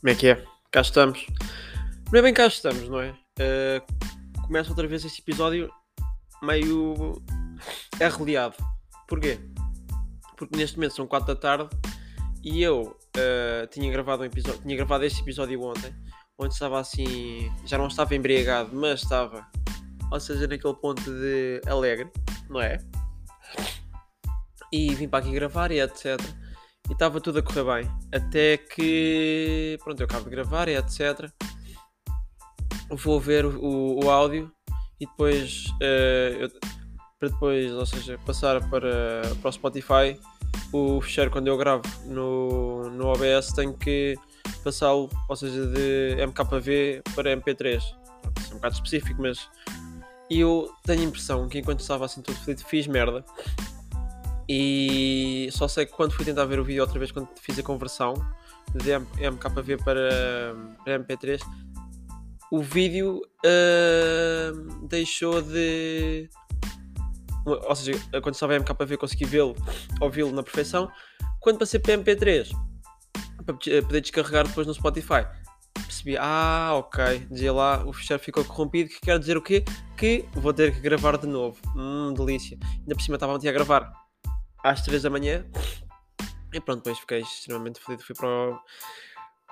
Como é que é? Cá estamos. Não é bem cá estamos, não é? Uh, começa outra vez este episódio meio arreliado. Porquê? Porque neste momento são 4 da tarde e eu uh, tinha, gravado um episódio, tinha gravado este episódio ontem, onde estava assim, já não estava embriagado, mas estava, ou seja, naquele ponto de alegre, não é? E vim para aqui gravar e etc e estava tudo a correr bem. Até que, pronto, eu acabo de gravar e etc. Vou ver o, o áudio e depois, uh, eu, para depois, ou seja, passar para, para o Spotify, o fecheiro quando eu gravo no, no OBS tenho que passá-lo, ou seja, de MKV para MP3. Isso é um bocado específico, mas eu tenho a impressão que enquanto estava assim todo feliz fiz merda e só sei que quando fui tentar ver o vídeo outra vez, quando fiz a conversão de MKV para, para MP3, o vídeo uh, deixou de. Ou seja, quando estava em MKV consegui vê-lo, ouvi-lo na perfeição. Quando passei para MP3, para poder descarregar depois no Spotify, percebi, ah, ok, dizia lá, o fecheiro ficou corrompido, que quer dizer o quê? Que vou ter que gravar de novo. Hum, delícia. Ainda por cima estava a gravar às 3 da manhã. E pronto, depois fiquei extremamente feliz. Fui para o...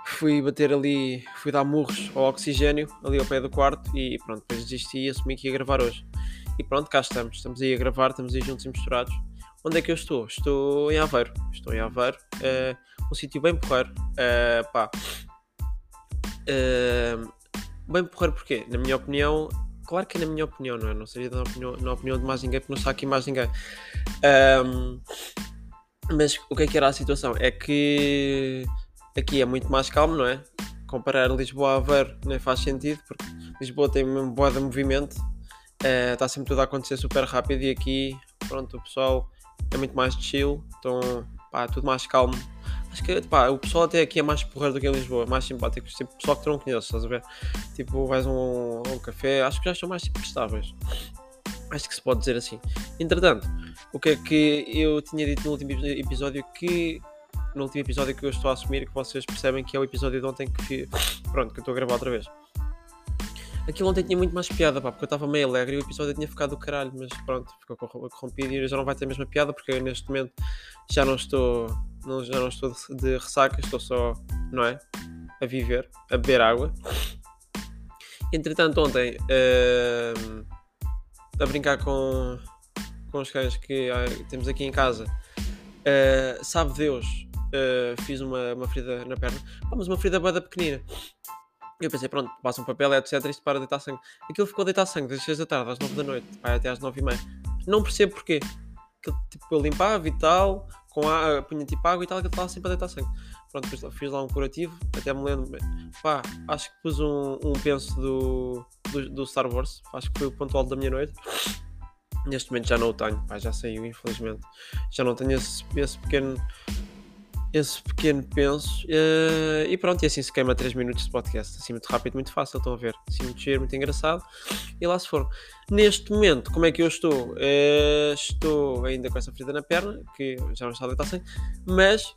Fui bater ali, fui dar murros ao oxigênio ali ao pé do quarto e pronto, depois desisti e assumi que ia gravar hoje. E pronto, cá estamos. Estamos aí a gravar, estamos aí juntos e misturados. Onde é que eu estou? Estou em Aveiro. Estou em Aveiro. Uh, um sítio bem porreiro. Uh, pá. Uh, bem porreiro porquê? Na minha opinião, claro que é na minha opinião, não é? Não seria na opinião, na opinião de mais ninguém, porque não está aqui mais ninguém. Um, mas o que é que era a situação? É que aqui é muito mais calmo, não é? Comparar Lisboa a Aveiro nem faz sentido, porque Lisboa tem mesmo boa de movimento, uh, está sempre tudo a acontecer super rápido e aqui, pronto, o pessoal é muito mais chill, então, pá, tudo mais calmo Acho que pá, o pessoal até aqui é mais porreiro do que em Lisboa, mais simpático. Tipo, pessoal que tu não conheces, estás a ver? Tipo, vais a um, um café, acho que já são mais tipo, prestáveis. Acho que se pode dizer assim. Entretanto, o que é que eu tinha dito no último episódio que. No último episódio que eu estou a assumir que vocês percebem que é o episódio de ontem que. Pronto, que eu estou a gravar outra vez. Aquilo ontem tinha muito mais piada, pá, porque eu estava meio alegre e o episódio tinha ficado do caralho, mas pronto, ficou corrompido e já não vai ter a mesma piada porque neste momento já não estou não, já não estou de ressaca, estou só, não é? A viver, a beber água. Entretanto, ontem, uh, a brincar com, com os cães que temos aqui em casa, uh, sabe Deus, uh, fiz uma, uma ferida na perna, mas uma ferida bada pequenina. Eu pensei, pronto, passa um papel, etc. Isto para deitar sangue. Aquilo ficou a deitar sangue das 6 da tarde às 9 da noite, vai até às 9 e meia. Não percebo porquê. Aquilo, tipo, eu limpava e tal, com a, punha tipo água e tal, que estava sempre a deitar sangue. Pronto, depois fiz lá um curativo, até me lembro, pá, acho que pus um, um penso do, do, do, Star Wars, acho que foi o ponto alto da minha noite. Neste momento já não o tenho, pá, já saiu, infelizmente. Já não tenho esse, esse pequeno esse pequeno penso. Uh, e pronto, e assim se queima 3 minutos de podcast. Assim muito rápido, muito fácil, estão a ver. Assim muito cheiro, muito engraçado. E lá se foram. Neste momento, como é que eu estou? Uh, estou ainda com essa ferida na perna, que já não está a deitar sem, mas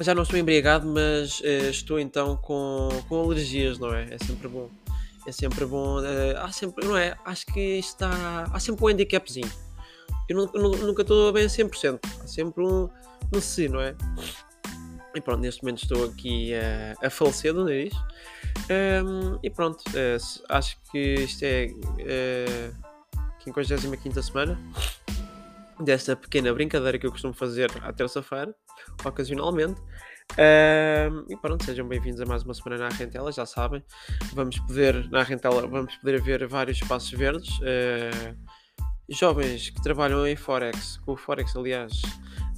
já não estou embriagado, mas uh, estou então com, com alergias, não é? É sempre bom. É sempre bom. há sempre, não é? Acho que está. Há sempre um handicapzinho. Eu nunca, nunca estou bem a 100%. Há sempre um no si, não é? E pronto, neste momento estou aqui a, a falecer do nariz. Um, e pronto, uh, acho que isto é uh, a 55 semana desta pequena brincadeira que eu costumo fazer à terça-feira, ocasionalmente. Um, e pronto, sejam bem-vindos a mais uma semana na Rentela, já sabem. Vamos poder, na Rentela, vamos poder ver vários espaços verdes. Uh, jovens que trabalham em Forex, com o Forex, aliás,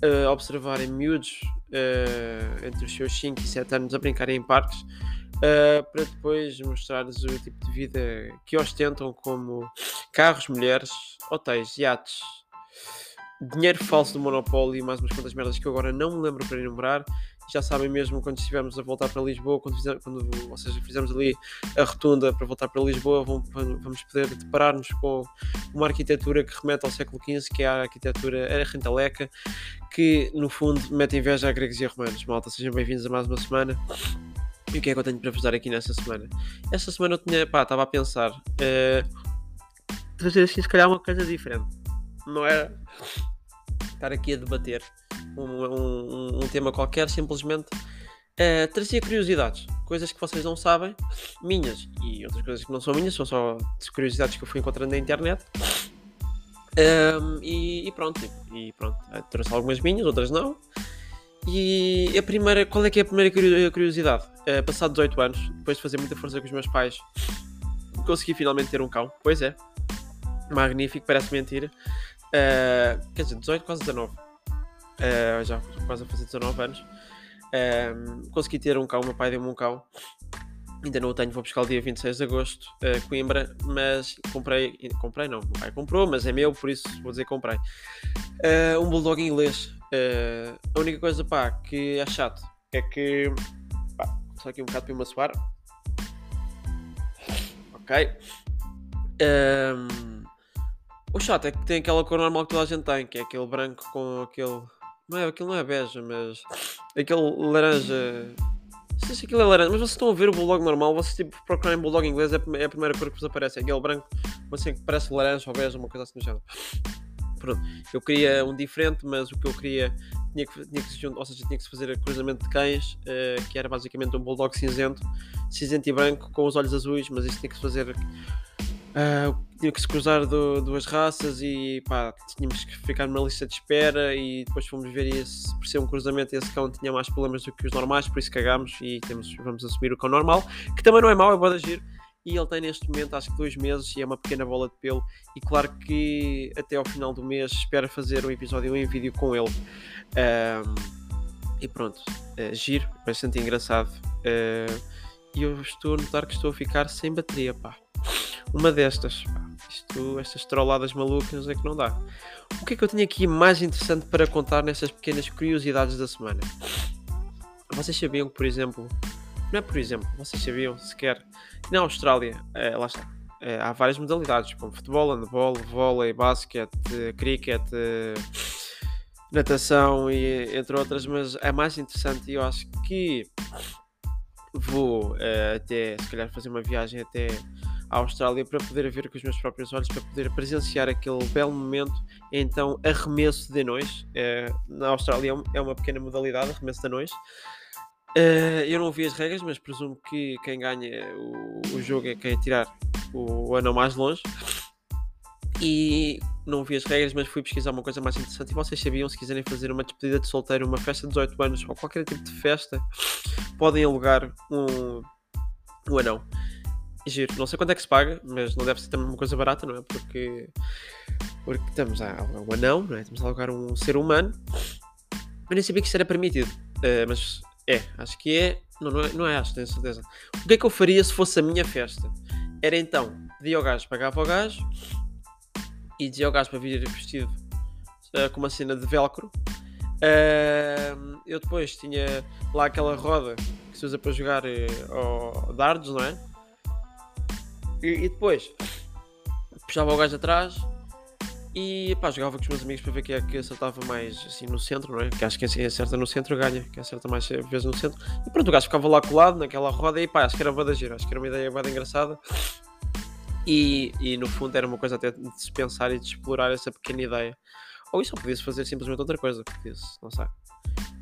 uh, observarem miúdos uh, entre os seus 5 e 7 anos a brincarem em parques uh, para depois mostrar-lhes o tipo de vida que ostentam como carros, mulheres, hotéis, iates, dinheiro falso do Monopólio e mais umas quantas merdas que eu agora não me lembro para enumerar já sabem mesmo quando estivermos a voltar para Lisboa, quando, fizemos, quando ou seja, fizermos ali a rotunda para voltar para Lisboa, vamos poder deparar-nos com uma arquitetura que remete ao século XV, que é a arquitetura era rentaleca, que no fundo mete inveja a gregos e a romanos. Malta, sejam bem-vindos a mais uma semana. E o que é que eu tenho para vos dar aqui nesta semana? Esta semana eu tinha, pá, estava a pensar uh, trazer assim se calhar uma coisa diferente. Não era estar aqui a debater um, um, um tema qualquer, simplesmente uh, trazia curiosidades, coisas que vocês não sabem, minhas e outras coisas que não são minhas, são só curiosidades que eu fui encontrando na internet. Um, e, e, pronto, e, pronto, trouxe algumas minhas, outras não. E a primeira, qual é que é a primeira curiosidade? Uh, passado 18 anos, depois de fazer muita força com os meus pais, consegui finalmente ter um cão. Pois é, magnífico, parece mentira. Uh, quer dizer, 18, quase 19. Uh, eh, já quase a fazer 19 anos. Uh, consegui ter um cão, meu pai deu-me um cão. Ainda não o tenho, vou buscar o dia 26 de agosto, uh, Coimbra, mas comprei, comprei não, meu pai comprou, mas é meu, por isso vou dizer comprei. Uh, um bulldog inglês. Uh, a única coisa, pá, que é chato é que, pá, só aqui um bocado para me suar. Ok. Um, o chato é que tem aquela cor normal que toda a gente tem, que é aquele branco com aquele. Não é, aquilo não é beija, mas. Aquele laranja. Não sei se aquilo é laranja, mas vocês estão a ver o bulldog normal, vocês tipo procurarem bulldog inglês, é, é a primeira cor que vos aparece, é aquele branco, assim que parece laranja ou beija, uma coisa assim do género. Pronto, eu queria um diferente, mas o que eu queria tinha que, tinha que, ou seja, tinha que se fazer cruzamento de cães, uh, que era basicamente um bulldog cinzento, cinzento e branco, com os olhos azuis, mas isso tinha que se fazer Uh, tinha que se cruzar do, duas raças e pá, tínhamos que ficar numa lista de espera e depois fomos ver esse, por ser um cruzamento esse cão tinha mais problemas do que os normais, por isso cagámos e temos, vamos assumir o cão normal, que também não é mau, é bom agir e ele tem neste momento acho que dois meses e é uma pequena bola de pelo. E claro que até ao final do mês espero fazer um episódio em vídeo com ele. Um, e pronto, uh, giro, bastante engraçado. Uh, e eu estou a notar que estou a ficar sem bateria pá uma destas. Isto, estas trolladas malucas é que não dá. O que é que eu tenho aqui mais interessante para contar nessas pequenas curiosidades da semana? Vocês sabiam que, por exemplo, não é por exemplo, vocês sabiam sequer que na Austrália, é, lá está, é, há várias modalidades, como futebol, handball, vôlei, basquete, cricket, natação e entre outras, mas é mais interessante e eu acho que vou até, se calhar, fazer uma viagem até à Austrália para poder ver com os meus próprios olhos, para poder presenciar aquele belo momento. Então, arremesso de anões. É, na Austrália é, é uma pequena modalidade, arremesso de anões. Uh, eu não vi as regras, mas presumo que quem ganha o, jogo é quem tirar o, o anão mais longe. E não vi as regras, mas fui pesquisar uma coisa mais interessante. E vocês sabiam, se quiserem fazer uma despedida de solteiro, uma festa de 18 anos ou qualquer tipo de festa, podem alugar um, um anão. Giro. Não sei quanto é que se paga, mas não deve ser também uma coisa barata, não é? Porque, porque estamos a um anão, não é? Estamos a alugar um ser humano. Eu nem sabia que isso era permitido. Uh, mas é, acho que é. Não, não é, não é acho, tenho certeza. O que é que eu faria se fosse a minha festa? Era então, pedia ao gajo, pagava ao gajo e dizia ao gajo para vir vestido uh, com uma cena de velcro. Uh, eu depois tinha lá aquela roda que se usa para jogar uh, dardos, não é? E, e depois puxava o gajo atrás e pá, jogava com os meus amigos para ver quem é que acertava mais assim no centro, não é? Que acho que quem acerta no centro ganha, quem acerta mais vezes no centro. E pronto, o gajo ficava lá colado naquela roda e pá, acho que era boa gira, acho que era uma ideia bem engraçada. E, e no fundo era uma coisa até de se pensar e de explorar essa pequena ideia. Ou isso, ou podia-se fazer simplesmente outra coisa, podia-se, não sei.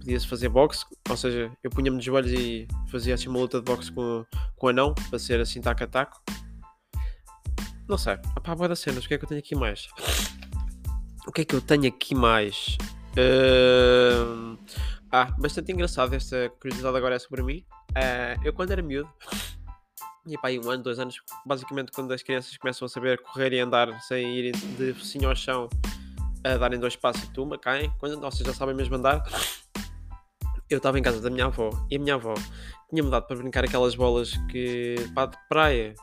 Podia-se fazer boxe, ou seja, eu punha-me de joelhos e fazia assim uma luta de boxe com, com o anão, para ser assim taco a taco. Não sei. Apá, boa das cenas. O que é que eu tenho aqui mais? O que é que eu tenho aqui mais? Uh... Ah, bastante engraçado. Esta curiosidade agora é sobre mim. Uh, eu, quando era miúdo, e pá, um ano, dois anos, basicamente, quando as crianças começam a saber correr e andar sem ir de focinho ao chão, a darem dois passos e tumba, caem. Quando vocês já sabem mesmo andar, eu estava em casa da minha avó e a minha avó tinha mudado para brincar aquelas bolas que pá, de praia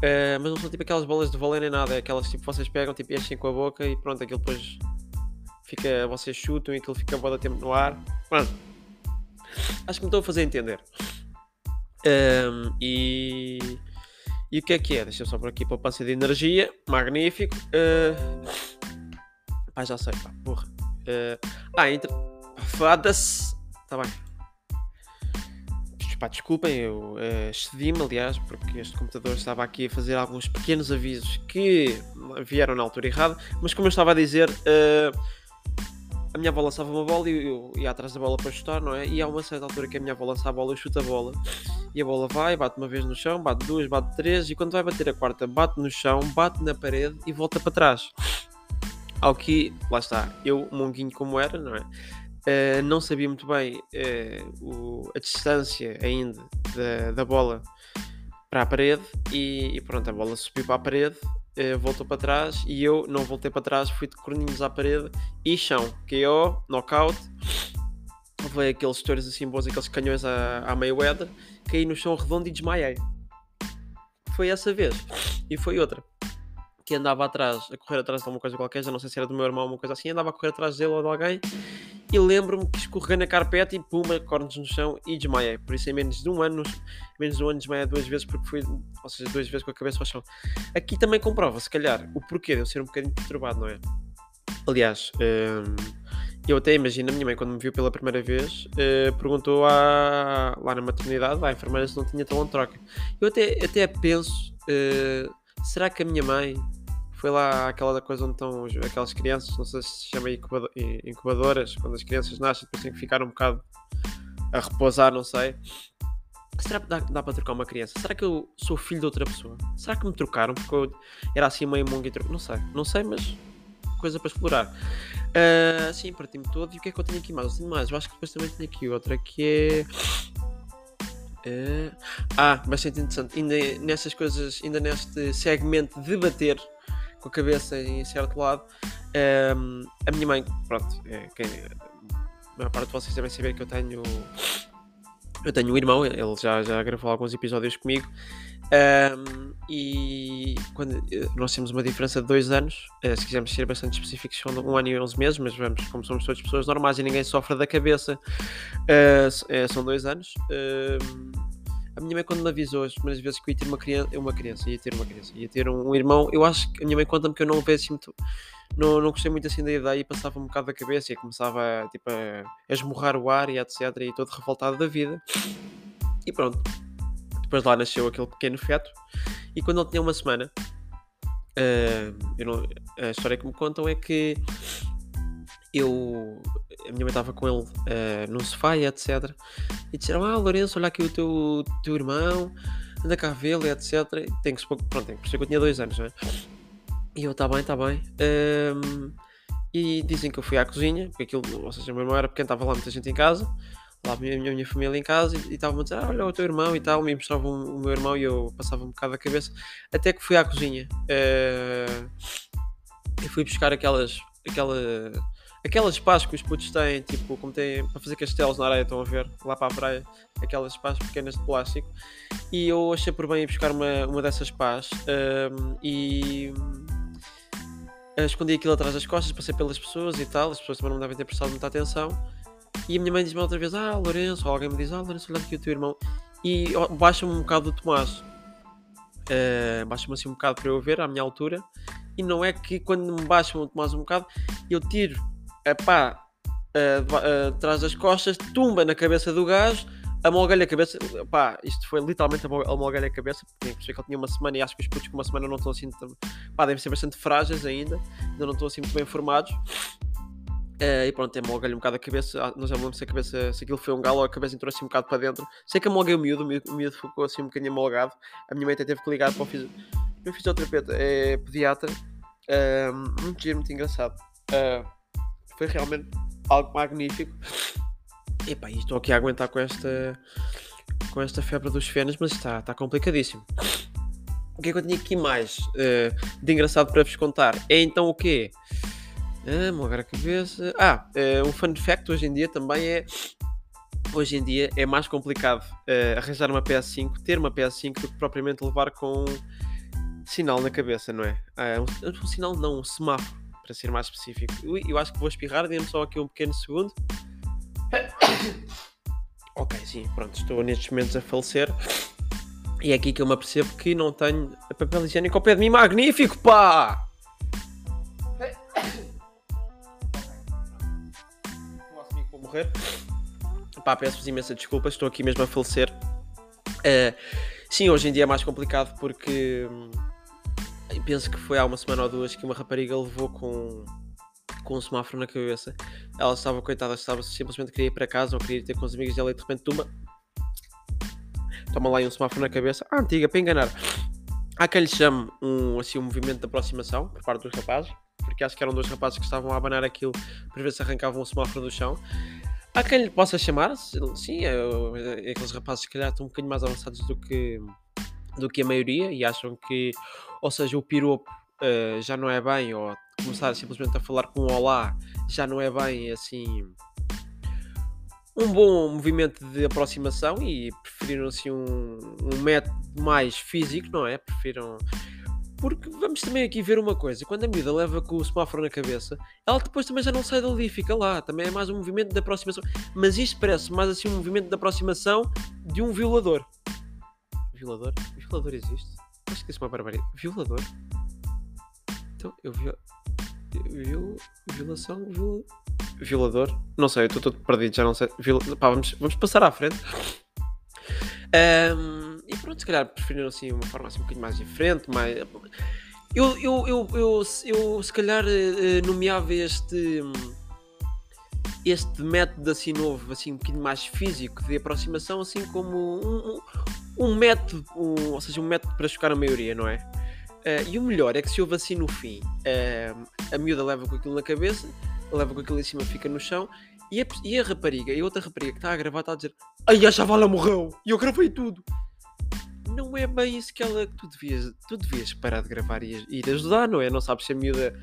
Uh, mas não são tipo aquelas bolas de vôlei nem nada, é aquelas tipo vocês pegam, tipo enchem com a boca e pronto, aquilo depois fica, vocês chutam e aquilo fica boa tempo no ar. Pronto. Acho que me estou a fazer entender. Um, e, e o que é que é? Deixa eu só por aqui poupança de energia, magnífico. Uh, ah, já sei, pá, porra. Uh, ah, entre. Foda-se. Tá bem. Pá, desculpem, eu uh, excedi-me, aliás, porque este computador estava aqui a fazer alguns pequenos avisos que vieram na altura errada, mas como eu estava a dizer, uh, a minha avó lançava uma bola e eu ia atrás da bola para chutar, não é? E há uma certa altura que a minha avó lança a bola, eu chuto a bola e a bola vai, bate uma vez no chão, bate duas, bate três e quando vai bater a quarta, bate no chão, bate na parede e volta para trás. Ao que, lá está, eu, monguinho como era, não é? Uh, não sabia muito bem uh, o, a distância ainda da, da bola para a parede e, e, pronto, a bola subiu para a parede, uh, voltou para trás e eu não voltei para trás, fui de corninhos à parede e chão, KO, knockout, veio aqueles stories assim bons, aqueles canhões à, à Mayweather, caí no chão redondo e desmaiei. Foi essa vez e foi outra que andava atrás, a correr atrás de alguma coisa qualquer, já não sei se era do meu irmão ou uma coisa assim, andava a correr atrás dele ou de alguém e lembro-me que escorreguei na carpete e puma, cornos no chão e desmaiei. Por isso em menos de um ano, menos de um ano desmaiei duas vezes porque fui, ou seja, duas vezes com a cabeça ao chão. Aqui também comprova, se calhar, o porquê de eu ser um bocadinho perturbado, não é? Aliás, hum, eu até imagino a minha mãe quando me viu pela primeira vez, uh, perguntou à, lá na maternidade, à enfermeira se não tinha talão de troca. Eu até, até penso, uh, será que a minha mãe foi lá aquela coisa onde estão aquelas crianças, não sei se se chama incubadoras, quando as crianças nascem depois têm que ficar um bocado a repousar, não sei. Será que dá, dá para trocar uma criança? Será que eu sou filho de outra pessoa? Será que me trocaram porque eu era assim meio mongo e Não sei, não sei, mas coisa para explorar. Uh, sim, parti-me todo. E o que é que eu tenho aqui mais? Eu tenho mais. Eu acho que depois também tenho aqui outra que é. Uh, ah, bastante interessante. Ainda nessas coisas, ainda neste segmento de debater com a cabeça em certo lado. Um, a minha mãe, pronto, é, quem, a maior parte de vocês devem saber que eu tenho. Eu tenho um irmão, ele já, já gravou alguns episódios comigo. Um, e quando nós temos uma diferença de dois anos, uh, se quisermos ser bastante específicos, são um ano e onze meses, mas vamos, como somos todas pessoas normais e ninguém sofre da cabeça, uh, são dois anos. Uh, a minha mãe, quando me avisou as primeiras vezes que eu ia ter uma criança, uma criança, ia ter uma criança, ia ter um, um irmão, eu acho que a minha mãe conta-me que eu não assim muito. Não, não gostei muito assim da ideia e passava um bocado da cabeça e começava tipo, a, a esmurrar o ar e etc. E todo revoltado da vida. E pronto. Depois lá nasceu aquele pequeno feto. E quando ele tinha uma semana, uh, não, a história que me contam é que eu a minha mãe estava com ele uh, no sofá e etc. E disseram: Ah, Lourenço, olha aqui o teu, teu irmão, anda cá vê-lo etc. Tem que, pronto, tem que perceber que eu tinha dois anos, não é? E eu, tá bem, tá bem. Um, ehm, e dizem que eu fui à cozinha, porque aquilo, ou seja, o meu irmão era pequeno, estava lá muita gente em casa, lá a minha, minha, família em casa, e estavam a dizer: ah, olha o teu irmão e tal, me mostravam o meu irmão e eu passava um bocado a cabeça, até que fui à cozinha. Uh, e fui buscar aquelas. aquela Aquelas pás que os putos têm, tipo, como têm para fazer castelos na areia, estão a ver, lá para a praia, aquelas pás pequenas de plástico. E eu achei por bem ir buscar uma, uma dessas pás um, e escondi aquilo atrás das costas, passei pelas pessoas e tal, as pessoas também não devem ter prestado muita atenção. E a minha mãe diz-me outra vez: Ah, Lourenço, ou alguém me diz: Ah, Lourenço, olha aqui o teu irmão. E baixa-me um bocado do Tomás. Uh, baixa-me assim um bocado para eu ver, à minha altura. E não é que quando me baixam o Tomás um bocado, eu tiro a pá uh, atrás das costas, tumba na cabeça do gajo, amolga-lhe a cabeça. Pá, isto foi literalmente amolga-lhe a cabeça, porque que ele tinha uma semana e acho que os putos com uma semana não estão assim. Pá, devem ser bastante frágeis ainda, ainda não estão assim muito bem formados. Uh, e pronto, amolga-lhe um bocado a cabeça. Ah, não sei, se a cabeça, se aquilo foi um galo a cabeça entrou assim um bocado para dentro. Sei que amolguei o miúdo, o miúdo ficou assim um bocadinho amolgado. A minha mãe até teve que ligar para o fisi... não fisioterapeuta, é pediatra. Uh, muito giro, muito engraçado. Uh, foi realmente algo magnífico. Epá, e estou aqui a aguentar com esta com esta febre dos fenos, mas está, está complicadíssimo. O que é que eu tinha aqui mais uh, de engraçado para vos contar? É então o quê? Ah, mogar a cabeça. Ah, uh, um fun fact hoje em dia também é. Hoje em dia é mais complicado uh, arranjar uma PS5, ter uma PS5 do que propriamente levar com um sinal na cabeça, não é? Uh, um, um sinal não, um semáforo para ser mais específico. Eu, eu acho que vou espirrar, dê-me só aqui um pequeno segundo. ok, sim, pronto, estou nestes momentos a falecer. E é aqui que eu me apercebo que não tenho papel higiênico ao pé de mim. Magnífico, pá! Vou morrer. Pá, peço-vos imensa desculpa, estou aqui mesmo a falecer. Uh, sim, hoje em dia é mais complicado porque hum, penso que foi há uma semana ou duas que uma rapariga levou com, com um semáforo na cabeça. Ela estava, coitada, estava simplesmente queria ir para casa ou queria ir ter com os amigos dela e de repente toma, toma lá um semáforo na cabeça. Ah, antiga, para enganar. Há quem lhe chame um, assim, um movimento de aproximação por parte dos rapazes, porque acho que eram dois rapazes que estavam a abanar aquilo para ver se arrancavam o semáforo do chão. Há quem lhe possa chamar, sim, aqueles rapazes que calhar estão um bocadinho mais avançados do que, do que a maioria e acham que, ou seja, o piropo uh, já não é bem, ou começar simplesmente a falar com um olá já não é bem assim um bom movimento de aproximação e preferiram assim um, um método mais físico, não é? Prefiram porque vamos também aqui ver uma coisa: quando a miúda leva com o semáforo na cabeça, ela depois também já não sai dali, fica lá. Também é mais um movimento de aproximação. Mas isto parece mais assim um movimento de aproximação de um violador. Violador? Violador existe? Acho que isso é uma barbaridade. Violador? Então, eu vi. Viol... Violação? Viol... Violador? Não sei, eu estou todo perdido, já não sei. Pá, vamos, vamos passar à frente. Um e pronto, se calhar preferiram assim uma forma assim um bocadinho mais diferente, mais. Eu, eu, eu, eu, eu se calhar eh, nomeava este este método assim novo, assim um bocadinho mais físico de aproximação, assim como um, um, método, um, ou seja, um método para chocar a maioria, não é? Uh, e o melhor é que se houve assim no fim, uh, a miúda leva com aquilo na cabeça, leva com aquilo em cima, fica no chão, e a, e a rapariga, e a outra rapariga que está a gravar está a dizer Ai, a chavala morreu! E eu gravei tudo! não é bem isso que ela. Tu devias, tu devias parar de gravar e ir ajudar, não é? Não sabes se a miúda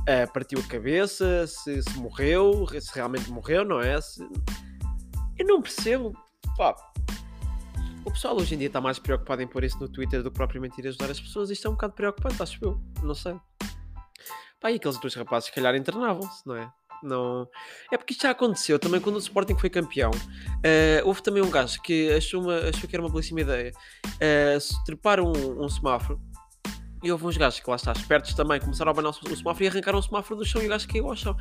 uh, partiu a cabeça, se, se, morreu, se realmente morreu, não é? Se... Eu não percebo. Pá. O pessoal hoje em dia está mais preocupado em pôr isso no Twitter do que propriamente ir ajudar as pessoas. Isto é um bocado preocupante, acho eu. Não sei. Pá, e aqueles dois rapazes, se calhar, internavam-se, não é? Não... É porque isto já aconteceu também quando o Sporting foi campeão. Uh, houve também um gajo que achou, uma, achou que era uma belíssima ideia uh, trepar um, um semáforo e houve uns gajos que lá está, espertos também, começaram a abanar o semáforo e arrancaram o semáforo do chão e o gajo caiu ao chão.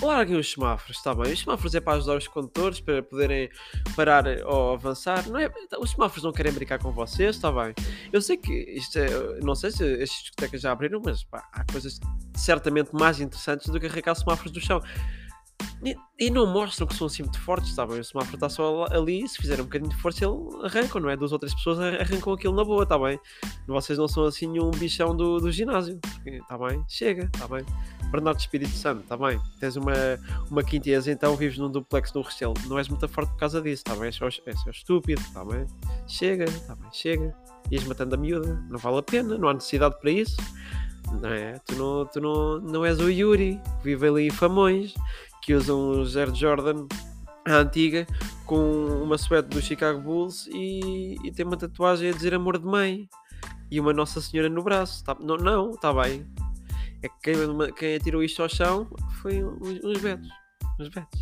Larguem os semáforos, está bem. Os semáforos é para ajudar os condutores para poderem parar ou avançar. Não é, os semáforos não querem brincar com vocês, está bem. Eu sei que isto é, não sei se as discotecas já abriram, mas pá, há coisas certamente mais interessantes do que arrancar semáforos do chão. E, não mostram que são assim muito fortes, sabem? O semáforo está só ali, se fizerem um bocadinho de força, ele arrancam, não é? Duas outras pessoas arrancam aquilo na boa, está bem? Vocês não são assim um bichão do, do ginásio, está bem? Chega, está bem? Bernardo Espírito Santo, está bem? Tens uma, uma quintesa, então vives num duplex no Restelo, não és muito forte por causa disso, está bem? És és estúpido, está bem? Chega, está bem? Chega. Ias matando a miúda, não vale a pena, não há necessidade para isso. Não é? Tu não, tu não, não és o Yuri, vive ali em Famões que usam o Air Jordan a antiga com uma suéte do Chicago Bulls e, e, tem uma tatuagem a dizer amor de mãe e uma Nossa Senhora no braço. Tá, não, não, está bem. É que quem, quem atirou isto ao chão foi uns, uns betos. Uns betos.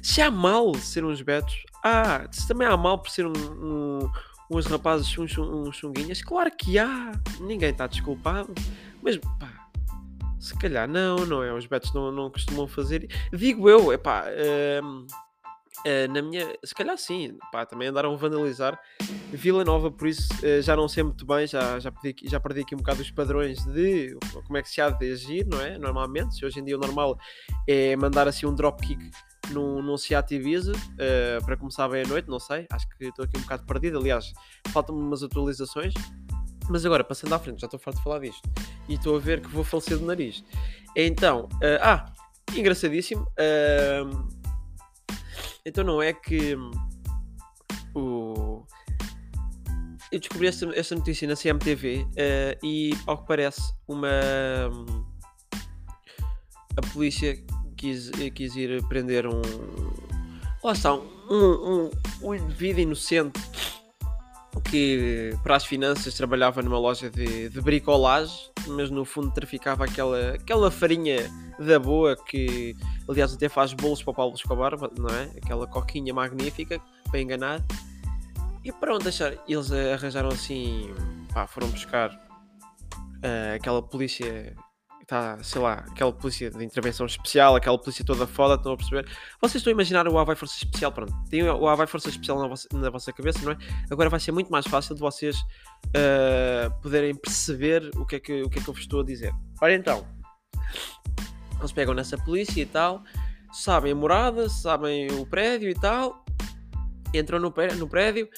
Se há mal ser uns betos, ah, se também há mal por ser um, um, uns rapazes, uns, uns chunguinhas, claro que há. Ninguém está desculpado. Mas pá, se calhar não, não é? Os betos não, não costumam fazer. Digo eu, é pá. Uh, uh, na minha. Se calhar sim, pá, também andaram a vandalizar Vila Nova, por isso uh, já não sei muito bem, já, já, perdi, já perdi aqui um bocado os padrões de como é que se há de agir, não é? Normalmente, se hoje em dia o normal é mandar assim um dropkick num, num Seat Ibiza uh, para começar bem à noite, não sei, acho que estou aqui um bocado perdido. Aliás, faltam-me umas atualizações. Mas agora, passando à frente, já estou farto de falar disto. E estou a ver que vou falecer do nariz. Então, uh, ah, engraçadíssimo. Uh, então não é que o. Eu descobri esta, esta notícia na CMTV uh, eh, e, ao que parece, uma. A polícia quis, quis ir prender um. Lá está, um, um, um indivíduo inocente que para as finanças trabalhava numa loja de, de bricolagem, mas no fundo traficava aquela, aquela farinha da boa que aliás até faz bolos para o Paulo Escobar, não é? Aquela coquinha magnífica para enganar. E pronto, deixar, eles arranjaram assim, pá, foram buscar uh, aquela polícia está, sei lá, aquela polícia de intervenção especial, aquela polícia toda foda, estão a perceber? Vocês estão a imaginar o Havaí Força Especial, pronto, tem o Havaí Força Especial na vossa, na vossa cabeça, não é? Agora vai ser muito mais fácil de vocês uh, poderem perceber o que, é que, o que é que eu vos estou a dizer. Ora então, eles pegam nessa polícia e tal, sabem a morada, sabem o prédio e tal, entram no, no prédio,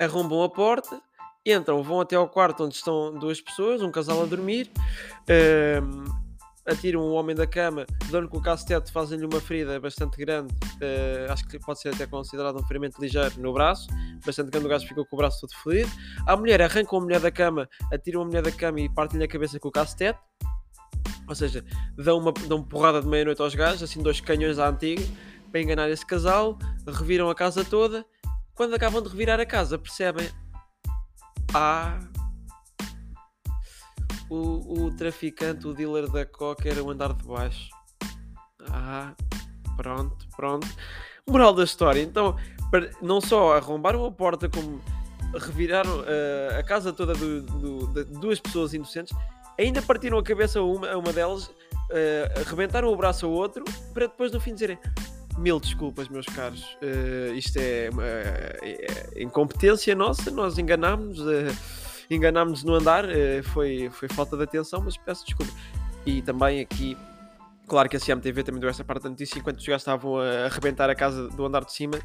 arrombam a porta, entram, vão até ao quarto onde estão duas pessoas, um casal a dormir, um, atiram o homem da cama, dão-lhe com o cacetete, fazem-lhe uma ferida bastante grande, uh, acho que pode ser até considerado um ferimento ligeiro no braço, bastante grande, o gajo ficou com o braço todo ferido. A mulher arranca a mulher da cama, atiram a mulher da cama e partem-lhe a cabeça com o cacetete. Ou seja, dão uma, dão porrada de meia-noite aos gajos, assim dois canhões à antiga, para enganar esse casal, reviram a casa toda. Quando acabam de revirar a casa, percebem, ah, o, o traficante, o dealer da coca era o andar de baixo. Ah, pronto, pronto. Moral da história, então, não só arrombaram a porta, como reviraram uh, a casa toda do, do, de duas pessoas inocentes, ainda partiram a cabeça a uma, a uma delas, uh, arrebentaram o braço ao outro, para depois no fim dizerem mil desculpas, meus caros. Uh, isto é, uh, é, incompetência nossa, nós enganámos, uh, enganámos no andar, foi, foi falta de atenção, mas peço desculpa. E também aqui, claro que a CMTV também deu essa parte da notícia, enquanto os gajos estavam a arrebentar a casa do andar de cima.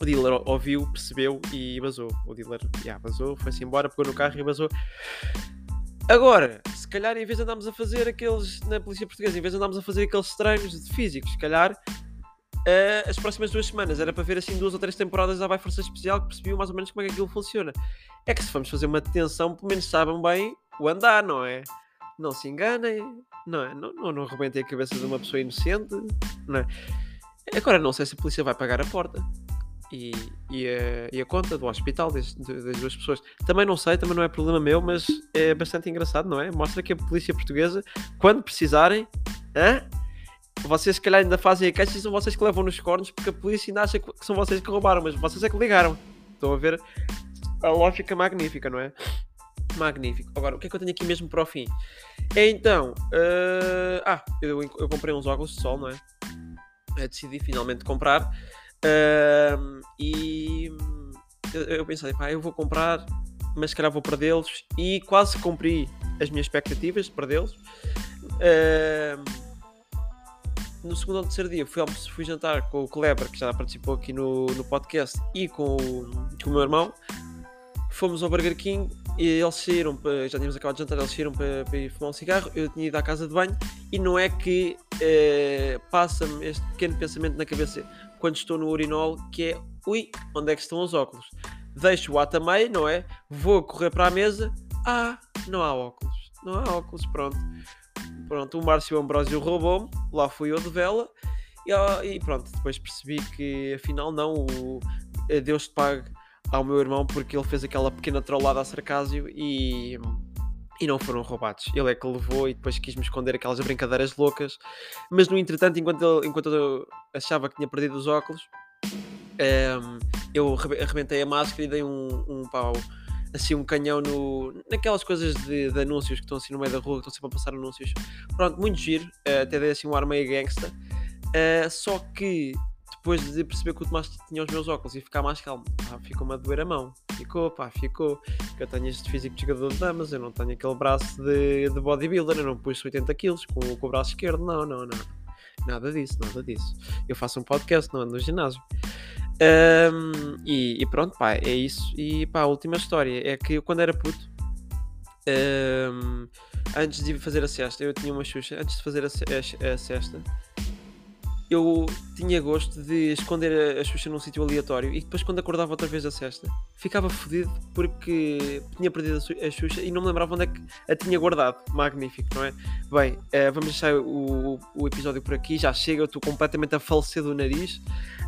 O dealer ouviu, percebeu e vazou. O dealer yeah, vazou, foi-se embora, pegou no carro e vazou. Agora, se calhar em vez de andarmos a fazer aqueles, na polícia portuguesa, em vez de andarmos a fazer aqueles treinos de físicos, se calhar uh, as próximas duas semanas. Era para ver assim duas ou três temporadas da Vai Força Especial que percebiam mais ou menos como é que aquilo funciona. É que se vamos fazer uma detenção, pelo menos sabem bem o andar, não é? Não se enganem, não é? Não, não, não arrebentem a cabeça de uma pessoa inocente, não é? Agora não sei se a polícia vai pagar a porta. E, e, a, e a conta do hospital das, das, duas pessoas. Também não sei, também não é problema meu, mas é bastante engraçado, não é? Mostra que a polícia portuguesa, quando precisarem, hã? Vocês se calhar ainda fazem a queixa e são vocês que levam nos cornos porque a polícia ainda acha que são vocês que roubaram, mas vocês é que ligaram. Estão a ver a lógica magnífica, não é? Magnífico. Agora, o que é que eu tenho aqui mesmo para o fim? É então. Uh... Ah, eu, eu comprei uns óculos de sol, não é? Eu decidi finalmente comprar. Uh... E eu, eu pensei, pá, eu vou comprar, mas se calhar vou perdê-los. E quase cumpri as minhas expectativas de perdê-los. Uh no segundo ou terceiro dia fui, fui jantar com o Kleber, que já participou aqui no, no podcast, e com o, com o meu irmão. Fomos ao Burger King e eles saíram, para, já tínhamos acabado de jantar, eles saíram para, para ir fumar um cigarro. Eu tinha ido à casa de banho e não é que eh, passa-me este pequeno pensamento na cabeça quando estou no urinol, que é ui, onde é que estão os óculos? Deixo o ato meio, não é? Vou correr para a mesa, ah, não há óculos, não há óculos, pronto. Pronto, o Márcio Ambrosio roubou-me, lá fui eu de vela e, e, pronto, depois percebi que afinal não, o, Deus te pague ao meu irmão porque ele fez aquela pequena trollada a sarcásio e, e não foram roubados. Ele é que levou e depois quis-me esconder aquelas brincadeiras loucas, mas no entretanto, enquanto, ele, enquanto eu achava que tinha perdido os óculos, um, ehm, eu arrebentei a máscara e dei um, um pau assim um canhão no, naquelas coisas de, de, anúncios que estão assim no meio da rua, que estão sempre a passar anúncios. Pronto, muito giro, uh, até dei assim um ar meio gangsta. Uh, só que depois de perceber que o Tomás tinha os meus óculos e ficar mais calmo, ficou-me a doer a mão. Ficou, pá, ficou. Que eu tenho este físico de jogador de damas, eu não tenho aquele braço de, de bodybuilder, eu não pus 80 kg com, com o braço esquerdo, não, não, não. Nada disso, nada disso. Eu faço um podcast, não ando no ginásio. Um, e, e, pronto, pá, é isso. E pá, a última história é que eu, quando era puto, um, antes de fazer a cesta, eu tinha uma xuxa. Antes de fazer a, a, a cesta, eu tinha gosto de esconder a, a Xuxa num sítio aleatório e depois, quando acordava outra vez a cesta, ficava fodido porque tinha perdido a, a Xuxa e não me lembrava onde é que a tinha guardado. Magnífico, não é? Bem, uh, vamos deixar o, o, episódio por aqui. Já chega, eu estou completamente a falecer do nariz,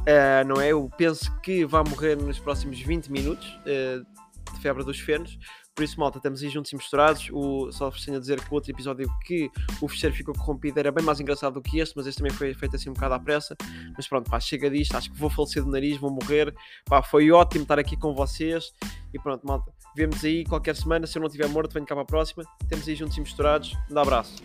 uh, não é? Eu penso que vai morrer nos próximos 20 minutos uh, de febre dos fenos. Por isso, malta, estamos aí juntos e misturados. O, só tenho a dizer que o outro episódio que o fecheiro ficou corrompido era bem mais engraçado do que este, mas este também foi feito assim um bocado à pressa. Mas pronto, pá, chega disto, acho que vou falecer do nariz, vou morrer. Pá, foi ótimo estar aqui com vocês. E pronto, malta, vemos aí qualquer semana. Se eu não estiver morto, venho cá para a próxima. Estamos aí juntos e misturados. Um abraço.